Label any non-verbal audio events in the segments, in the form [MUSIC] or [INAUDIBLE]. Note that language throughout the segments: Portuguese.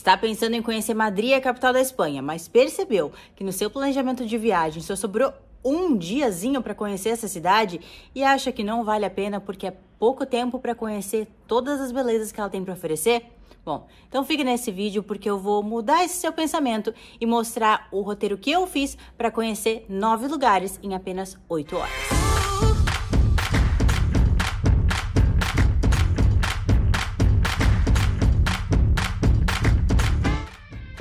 Está pensando em conhecer Madrid, a capital da Espanha, mas percebeu que no seu planejamento de viagem só sobrou um diazinho para conhecer essa cidade e acha que não vale a pena porque é pouco tempo para conhecer todas as belezas que ela tem para oferecer? Bom, então fique nesse vídeo porque eu vou mudar esse seu pensamento e mostrar o roteiro que eu fiz para conhecer nove lugares em apenas oito horas.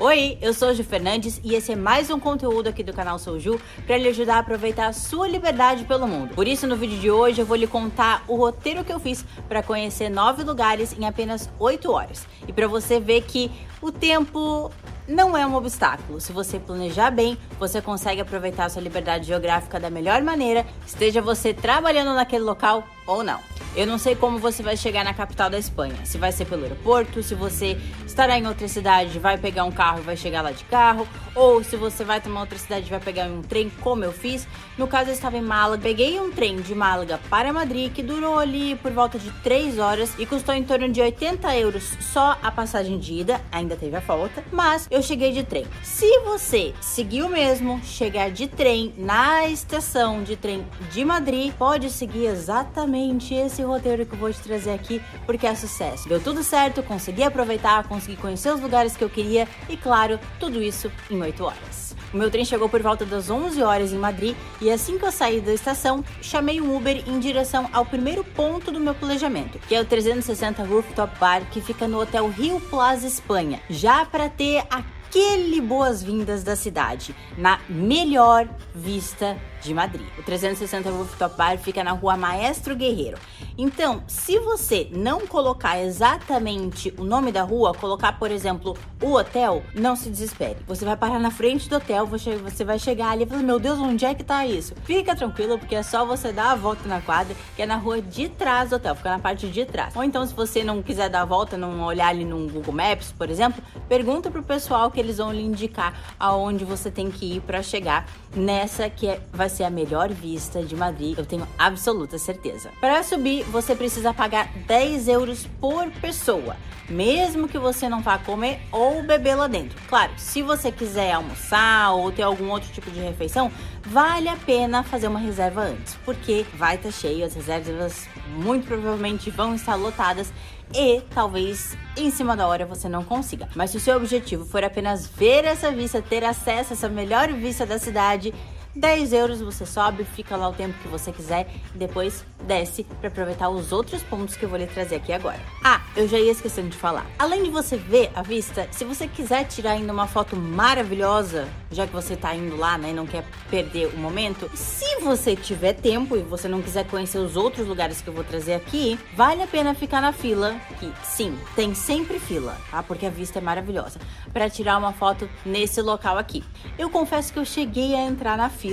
Oi, eu sou Ju Fernandes e esse é mais um conteúdo aqui do canal Sou Ju para lhe ajudar a aproveitar a sua liberdade pelo mundo. Por isso, no vídeo de hoje eu vou lhe contar o roteiro que eu fiz para conhecer nove lugares em apenas oito horas. E para você ver que o tempo não é um obstáculo. Se você planejar bem, você consegue aproveitar sua liberdade geográfica da melhor maneira, esteja você trabalhando naquele local ou não. Eu não sei como você vai chegar na capital da Espanha. Se vai ser pelo aeroporto, se você estará em outra cidade, vai pegar um carro e vai chegar lá de carro, ou se você vai tomar outra cidade vai pegar um trem, como eu fiz. No caso, eu estava em Málaga, peguei um trem de Málaga para Madrid, que durou ali por volta de 3 horas e custou em torno de 80 euros só a passagem de ida, ainda teve a volta, mas eu cheguei de trem. Se você seguiu mesmo chegar de trem na estação de trem de Madrid, pode seguir exatamente esse roteiro que eu vou te trazer aqui, porque é sucesso. Deu tudo certo, consegui aproveitar, consegui conhecer os lugares que eu queria e, claro, tudo isso em 8 horas. O meu trem chegou por volta das 11 horas em Madrid e assim que eu saí da estação, chamei um Uber em direção ao primeiro ponto do meu planejamento, que é o 360 Rooftop Bar, que fica no Hotel Rio Plaza Espanha, já para ter aquele boas-vindas da cidade, na melhor vista de Madrid. O 360 Rooftop Bar fica na rua Maestro Guerreiro. Então, se você não colocar exatamente o nome da rua, colocar, por exemplo, o hotel, não se desespere. Você vai parar na frente do hotel, você vai chegar ali e falar: Meu Deus, onde é que tá isso? Fica tranquilo, porque é só você dar a volta na quadra, que é na rua de trás do hotel, fica na parte de trás. Ou então, se você não quiser dar a volta, não olhar ali no Google Maps, por exemplo, pergunta pro pessoal que eles vão lhe indicar aonde você tem que ir para chegar nessa que é, vai ser a melhor vista de Madrid, eu tenho absoluta certeza. Para subir, você precisa pagar 10 euros por pessoa, mesmo que você não vá comer ou beber lá dentro. Claro, se você quiser almoçar ou ter algum outro tipo de refeição, vale a pena fazer uma reserva antes, porque vai estar tá cheio, as reservas muito provavelmente vão estar lotadas e talvez em cima da hora você não consiga. Mas se o seu objetivo for apenas ver essa vista, ter acesso a essa melhor vista da cidade, 10 euros você sobe, fica lá o tempo que você quiser e depois desce para aproveitar os outros pontos que eu vou lhe trazer aqui agora. Ah, eu já ia esquecendo de falar. Além de você ver a vista, se você quiser tirar ainda uma foto maravilhosa, já que você tá indo lá, né, e não quer perder o momento, se você tiver tempo e você não quiser conhecer os outros lugares que eu vou trazer aqui, vale a pena ficar na fila, que sim, tem sempre fila, tá? Porque a vista é maravilhosa, para tirar uma foto nesse local aqui. Eu confesso que eu cheguei a entrar na fila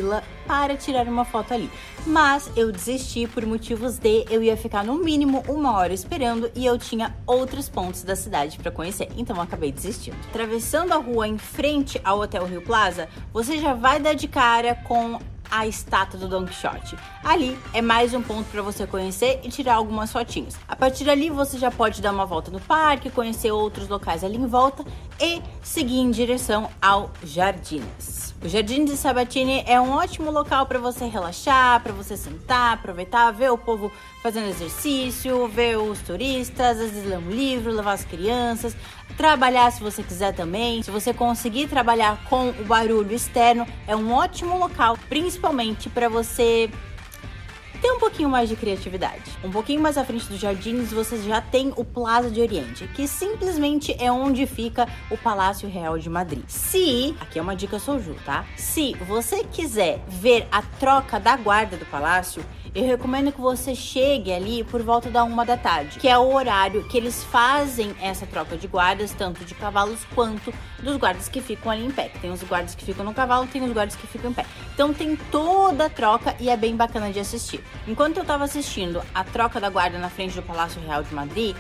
para tirar uma foto ali, mas eu desisti por motivos de eu ia ficar no mínimo uma hora esperando e eu tinha outros pontos da cidade para conhecer, então eu acabei desistindo. Atravessando a rua em frente ao Hotel Rio Plaza, você já vai dar de cara com a estátua do Don Quixote. Ali é mais um ponto para você conhecer e tirar algumas fotinhas. A partir dali você já pode dar uma volta no parque, conhecer outros locais ali em volta e seguir em direção ao Jardines. O Jardim de Sabatini é um ótimo local para você relaxar, para você sentar, aproveitar, ver o povo fazendo exercício, ver os turistas, às vezes ler um livro, levar as crianças, trabalhar se você quiser também. Se você conseguir trabalhar com o barulho externo, é um ótimo local, principalmente para você ter um pouquinho mais de criatividade. Um pouquinho mais à frente dos jardins, você já tem o Plaza de Oriente, que simplesmente é onde fica o Palácio Real de Madrid. Se, aqui é uma dica sou Ju, tá? Se você quiser ver a troca da guarda do palácio, eu recomendo que você chegue ali por volta da uma da tarde, que é o horário que eles fazem essa troca de guardas, tanto de cavalos quanto dos guardas que ficam ali em pé. Tem os guardas que ficam no cavalo, tem os guardas que ficam em pé. Então tem toda a troca e é bem bacana de assistir. Enquanto eu tava assistindo a troca da guarda na frente do Palácio Real de Madrid,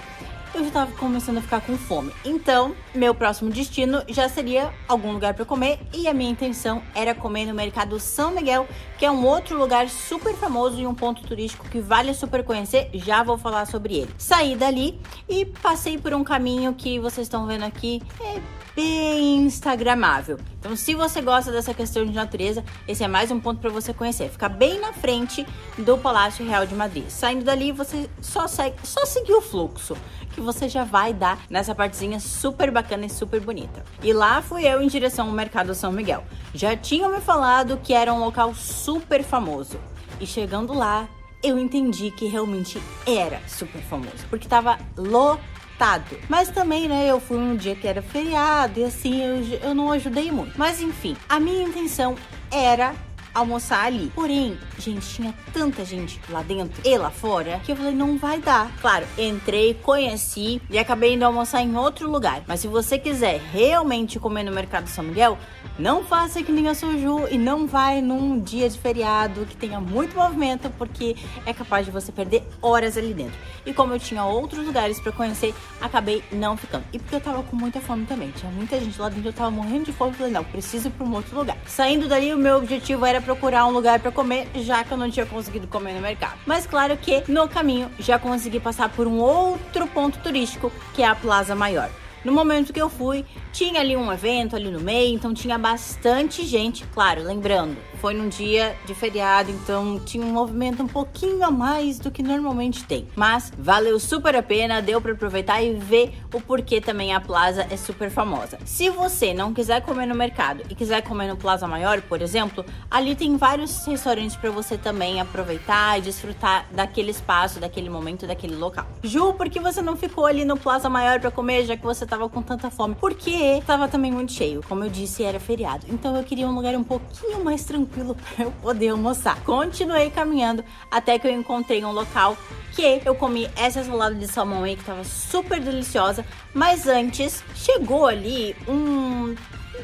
eu já tava começando a ficar com fome. Então, meu próximo destino já seria algum lugar para comer e a minha intenção era comer no mercado São Miguel, que é um outro lugar super famoso e um ponto turístico que vale super conhecer. Já vou falar sobre ele. Saí dali e passei por um caminho que vocês estão vendo aqui. É bem instagramável. Então, se você gosta dessa questão de natureza, esse é mais um ponto para você conhecer. Fica bem na frente do Palácio Real de Madrid. Saindo dali, você só segue, só seguir o fluxo que você já vai dar nessa partezinha super bacana e super bonita. E lá fui eu em direção ao Mercado São Miguel. Já tinham me falado que era um local super famoso. E chegando lá, eu entendi que realmente era super famoso, porque tava lotado. Mas também, né, eu fui um dia que era feriado e assim eu, eu não ajudei muito. Mas enfim, a minha intenção era almoçar ali. Porém, gente, tinha tanta gente lá dentro e lá fora que eu falei, não vai dar. Claro, entrei, conheci e acabei indo almoçar em outro lugar. Mas se você quiser realmente comer no Mercado São Miguel, não faça que nem a Soju e não vai num dia de feriado que tenha muito movimento, porque é capaz de você perder horas ali dentro. E como eu tinha outros lugares para conhecer, acabei não ficando. E porque eu tava com muita fome também. Tinha muita gente lá dentro, eu tava morrendo de fome. Falei, não, preciso ir pra um outro lugar. Saindo dali, o meu objetivo era procurar um lugar para comer, já que eu não tinha conseguido comer no mercado. Mas claro que no caminho já consegui passar por um outro ponto turístico, que é a Plaza Maior. No momento que eu fui, tinha ali um evento ali no meio, então tinha bastante gente, claro, lembrando, foi num dia de feriado, então tinha um movimento um pouquinho a mais do que normalmente tem. Mas valeu super a pena, deu para aproveitar e ver o porquê também a Plaza é super famosa. Se você não quiser comer no mercado e quiser comer no Plaza Maior, por exemplo, ali tem vários restaurantes para você também aproveitar e desfrutar daquele espaço, daquele momento, daquele local. Ju, por que você não ficou ali no Plaza Maior para comer, já que você tava com tanta fome? Porque tava também muito cheio, como eu disse, era feriado. Então eu queria um lugar um pouquinho mais tranquilo tranquilo [LAUGHS] para eu poder almoçar. Continuei caminhando até que eu encontrei um local que eu comi essa salada de salmão aí que tava super deliciosa, mas antes chegou ali um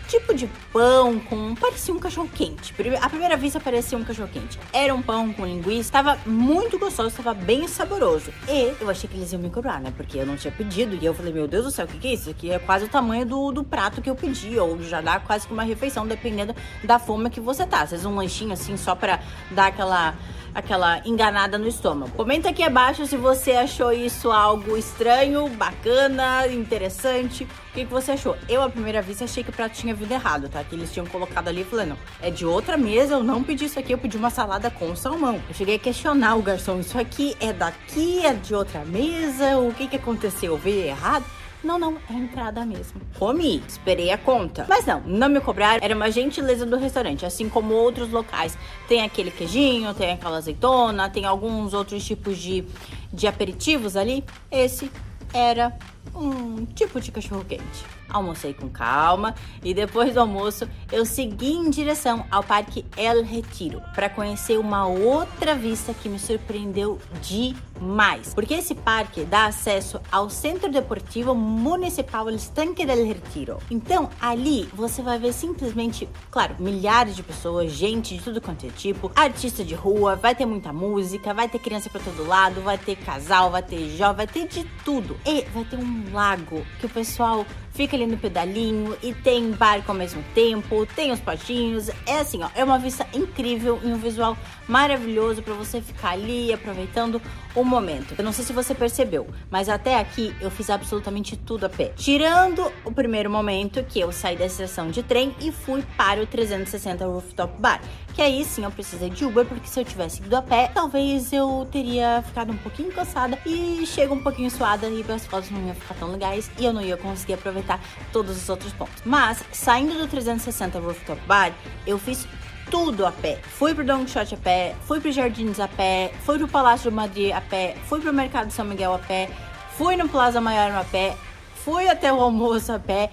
tipo de pão com. parecia um cachorro quente. À primeira vista parecia um cachorro quente. Era um pão com linguiça, estava muito gostoso, estava bem saboroso. E eu achei que eles iam me cobrar, né? Porque eu não tinha pedido. E eu falei, meu Deus do céu, o que, que é? Isso aqui é quase o tamanho do, do prato que eu pedi. Ou já dá quase que uma refeição, dependendo da fome que você tá. Às vezes um lanchinho assim, só pra dar aquela aquela enganada no estômago. Comenta aqui abaixo se você achou isso algo estranho, bacana, interessante. O que, que você achou? Eu, à primeira vista, achei que o prato tinha vindo errado, tá? Que eles tinham colocado ali falando, é de outra mesa, eu não pedi isso aqui, eu pedi uma salada com salmão. Eu cheguei a questionar o garçom, isso aqui é daqui, é de outra mesa, o que que aconteceu? Veio errado? Não, não, é entrada mesmo. Comi, esperei a conta. Mas não, não me cobraram. Era uma gentileza do restaurante, assim como outros locais. Tem aquele queijinho, tem aquela azeitona, tem alguns outros tipos de, de aperitivos ali. Esse era um tipo de cachorro quente almocei com calma e depois do almoço eu segui em direção ao Parque El Retiro para conhecer uma outra vista que me surpreendeu demais. Porque esse parque dá acesso ao Centro Deportivo Municipal Estanque del Retiro. Então ali você vai ver simplesmente, claro, milhares de pessoas, gente de tudo quanto é tipo, artista de rua, vai ter muita música, vai ter criança para todo lado, vai ter casal, vai ter jovem, vai ter de tudo. E vai ter um lago que o pessoal fica ali no pedalinho e tem barco ao mesmo tempo, tem os potinhos. É assim, ó, é uma vista incrível e um visual maravilhoso para você ficar ali aproveitando o momento. Eu não sei se você percebeu, mas até aqui eu fiz absolutamente tudo a pé. Tirando o primeiro momento que eu saí da estação de trem e fui para o 360 Rooftop Bar, que aí sim eu precisei de Uber, porque se eu tivesse ido a pé, talvez eu teria ficado um pouquinho cansada e chego um pouquinho suada e as fotos não iam ficar tão legais e eu não ia conseguir aproveitar todos os outros pontos. Mas, saindo do 360 Rooftop Bar, eu fiz tudo a pé. Fui pro Don Quixote a pé, fui pro Jardins a pé, fui pro Palácio do Madrid a pé, fui pro Mercado São Miguel a pé, fui no Plaza Maior a pé, fui até o almoço a pé,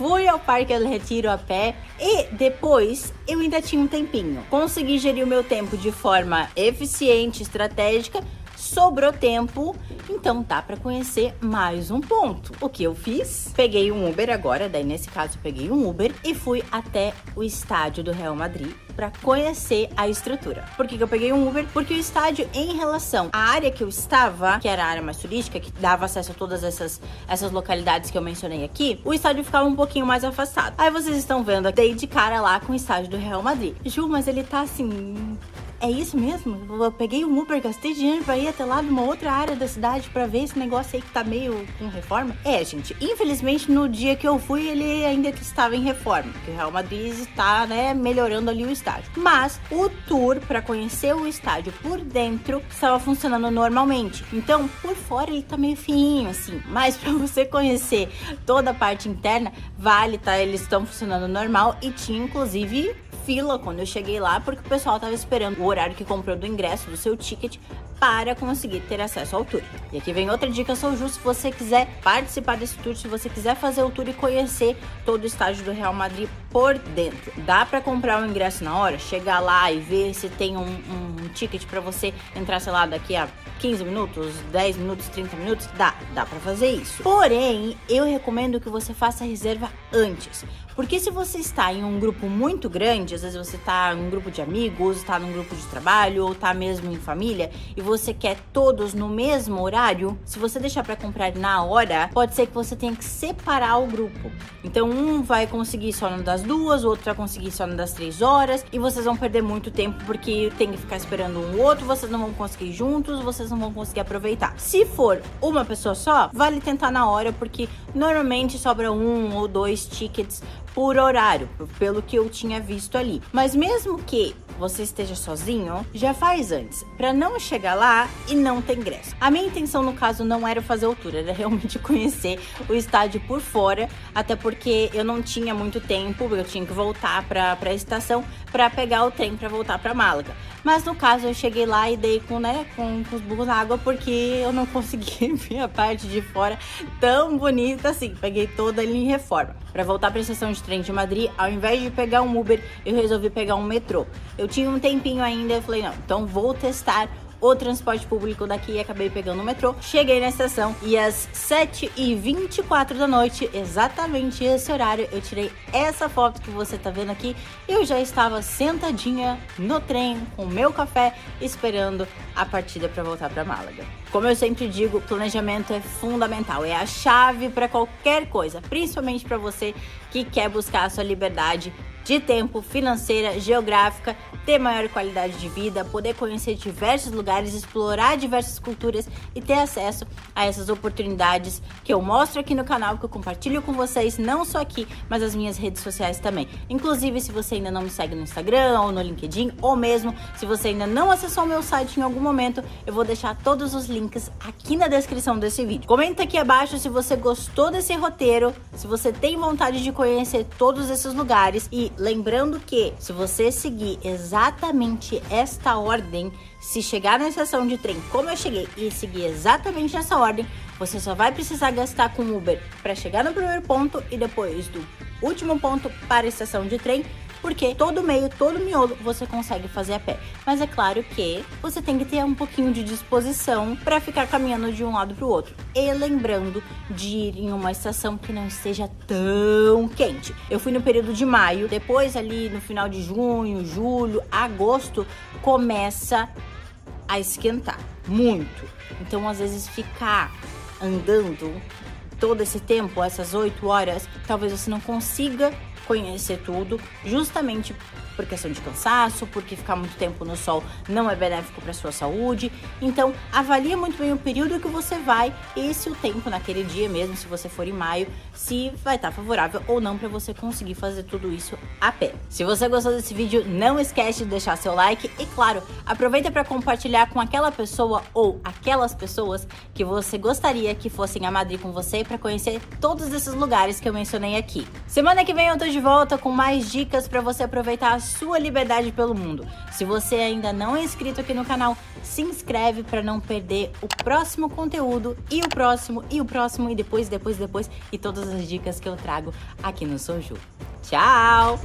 fui ao Parque El Retiro a pé e depois eu ainda tinha um tempinho. Consegui gerir o meu tempo de forma eficiente, estratégica sobrou tempo, então dá para conhecer mais um ponto. O que eu fiz? Peguei um Uber agora, daí nesse caso peguei um Uber e fui até o estádio do Real Madrid para conhecer a estrutura. Por que, que eu peguei um Uber? Porque o estádio, em relação à área que eu estava, que era a área mais turística, que dava acesso a todas essas, essas localidades que eu mencionei aqui, o estádio ficava um pouquinho mais afastado. Aí vocês estão vendo, dei de cara lá com o estádio do Real Madrid. Ju, mas ele tá assim é isso mesmo? Eu peguei um Uber, gastei dinheiro pra ir até lá numa outra área da cidade pra ver esse negócio aí que tá meio com reforma? É, gente, infelizmente no dia que eu fui ele ainda estava em reforma, porque o Real Madrid está, né, melhorando ali o estádio. Mas o tour para conhecer o estádio por dentro estava funcionando normalmente. Então, por fora ele tá meio fininho assim, mas para você conhecer toda a parte interna, vale, tá? Eles estão funcionando normal e tinha inclusive fila quando eu cheguei lá, porque o pessoal tava esperando o horário que comprou do ingresso, do seu ticket, para conseguir ter acesso ao tour. E aqui vem outra dica, sou justo, se você quiser participar desse tour, se você quiser fazer o tour e conhecer todo o estádio do Real Madrid por dentro. Dá para comprar o ingresso na hora, chegar lá e ver se tem um, um ticket para você entrar, sei lá, daqui a 15 minutos, 10 minutos, 30 minutos? Dá, dá para fazer isso. Porém, eu recomendo que você faça a reserva antes. Porque se você está em um grupo muito grande, às vezes você está em um grupo de amigos, está num grupo de trabalho ou está mesmo em família e você quer todos no mesmo horário, se você deixar para comprar na hora, pode ser que você tenha que separar o grupo. Então um vai conseguir só no das duas, o outro vai conseguir só no das três horas e vocês vão perder muito tempo porque tem que ficar esperando um outro, vocês não vão conseguir juntos, vocês não vão conseguir aproveitar. Se for uma pessoa só, vale tentar na hora porque normalmente sobra um ou dois tickets por horário, pelo que eu tinha visto ali. Mas mesmo que você esteja sozinho, já faz antes, para não chegar lá e não ter ingresso. A minha intenção no caso não era fazer tour, era realmente [LAUGHS] conhecer o estádio por fora, até porque eu não tinha muito tempo, eu tinha que voltar para a estação para pegar o trem para voltar para Málaga. Mas no caso eu cheguei lá e dei com, né, com, com os burros na água porque eu não [LAUGHS] consegui ver a parte de fora tão bonita assim. Peguei toda ali em reforma. Para voltar para a estação de trem de Madrid, ao invés de pegar um Uber, eu resolvi pegar um metrô. Eu tinha um tempinho ainda, eu falei, não, então vou testar o transporte público daqui e acabei pegando o metrô. Cheguei na estação e às 7h24 da noite, exatamente esse horário, eu tirei essa foto que você tá vendo aqui. Eu já estava sentadinha no trem com meu café, esperando a partida para voltar para Málaga. Como eu sempre digo, planejamento é fundamental, é a chave para qualquer coisa, principalmente para você que quer buscar a sua liberdade de tempo, financeira, geográfica, ter maior qualidade de vida, poder conhecer diversos lugares, explorar diversas culturas e ter acesso a essas oportunidades que eu mostro aqui no canal, que eu compartilho com vocês, não só aqui, mas as minhas redes sociais também. Inclusive, se você ainda não me segue no Instagram ou no LinkedIn, ou mesmo se você ainda não acessou o meu site em algum momento, eu vou deixar todos os links aqui na descrição desse vídeo. Comenta aqui abaixo se você gostou desse roteiro, se você tem vontade de conhecer todos esses lugares e lembrando que se você seguir exatamente esta ordem, se chegar na estação de trem como eu cheguei e seguir exatamente essa ordem, você só vai precisar gastar com Uber para chegar no primeiro ponto e depois do último ponto para a estação de trem porque todo meio, todo miolo você consegue fazer a pé. Mas é claro que você tem que ter um pouquinho de disposição para ficar caminhando de um lado para o outro. E lembrando de ir em uma estação que não esteja tão quente. Eu fui no período de maio, depois ali no final de junho, julho, agosto começa a esquentar muito. Então, às vezes ficar andando todo esse tempo, essas 8 horas, talvez você não consiga conhecer tudo, justamente por questão de cansaço, porque ficar muito tempo no sol não é benéfico para sua saúde. Então, avalie muito bem o período que você vai e se o tempo naquele dia mesmo, se você for em maio, se vai estar favorável ou não para você conseguir fazer tudo isso a pé. Se você gostou desse vídeo, não esquece de deixar seu like e claro, aproveita para compartilhar com aquela pessoa ou aquelas pessoas que você gostaria que fossem a Madrid com você para conhecer todos esses lugares que eu mencionei aqui. Semana que vem eu tô de volta com mais dicas para você aproveitar sua liberdade pelo mundo. Se você ainda não é inscrito aqui no canal, se inscreve para não perder o próximo conteúdo e o próximo e o próximo e depois, depois, depois e todas as dicas que eu trago aqui no Soju. Tchau!